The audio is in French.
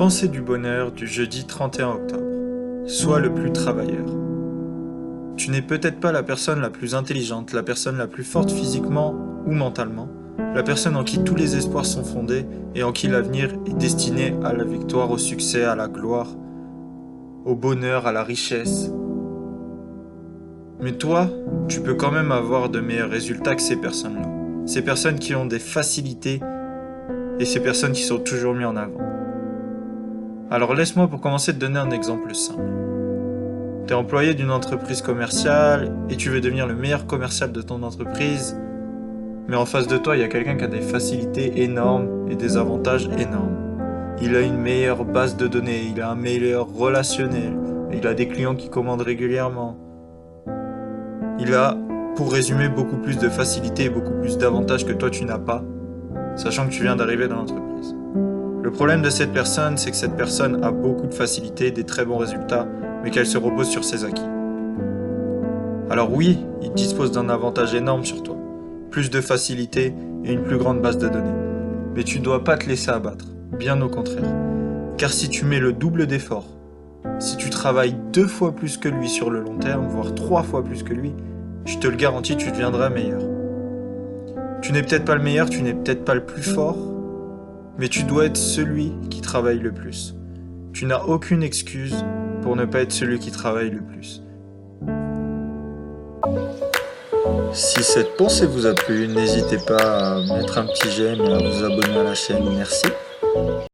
Pensée du bonheur du jeudi 31 octobre. Sois le plus travailleur. Tu n'es peut-être pas la personne la plus intelligente, la personne la plus forte physiquement ou mentalement, la personne en qui tous les espoirs sont fondés et en qui l'avenir est destiné à la victoire, au succès, à la gloire, au bonheur, à la richesse. Mais toi, tu peux quand même avoir de meilleurs résultats que ces personnes-là. Ces personnes qui ont des facilités et ces personnes qui sont toujours mises en avant. Alors laisse-moi pour commencer te donner un exemple simple. Tu es employé d'une entreprise commerciale et tu veux devenir le meilleur commercial de ton entreprise, mais en face de toi, il y a quelqu'un qui a des facilités énormes et des avantages énormes. Il a une meilleure base de données, il a un meilleur relationnel, il a des clients qui commandent régulièrement. Il a, pour résumer, beaucoup plus de facilités et beaucoup plus d'avantages que toi tu n'as pas, sachant que tu viens d'arriver dans l'entreprise. Le problème de cette personne, c'est que cette personne a beaucoup de facilité, des très bons résultats, mais qu'elle se repose sur ses acquis. Alors oui, il dispose d'un avantage énorme sur toi, plus de facilité et une plus grande base de données. Mais tu ne dois pas te laisser abattre, bien au contraire. Car si tu mets le double d'efforts, si tu travailles deux fois plus que lui sur le long terme, voire trois fois plus que lui, je te le garantis, tu deviendras meilleur. Tu n'es peut-être pas le meilleur, tu n'es peut-être pas le plus fort, mais tu dois être celui qui travaille le plus. Tu n'as aucune excuse pour ne pas être celui qui travaille le plus. Si cette pensée vous a plu, n'hésitez pas à mettre un petit j'aime et à vous abonner à la chaîne. Merci.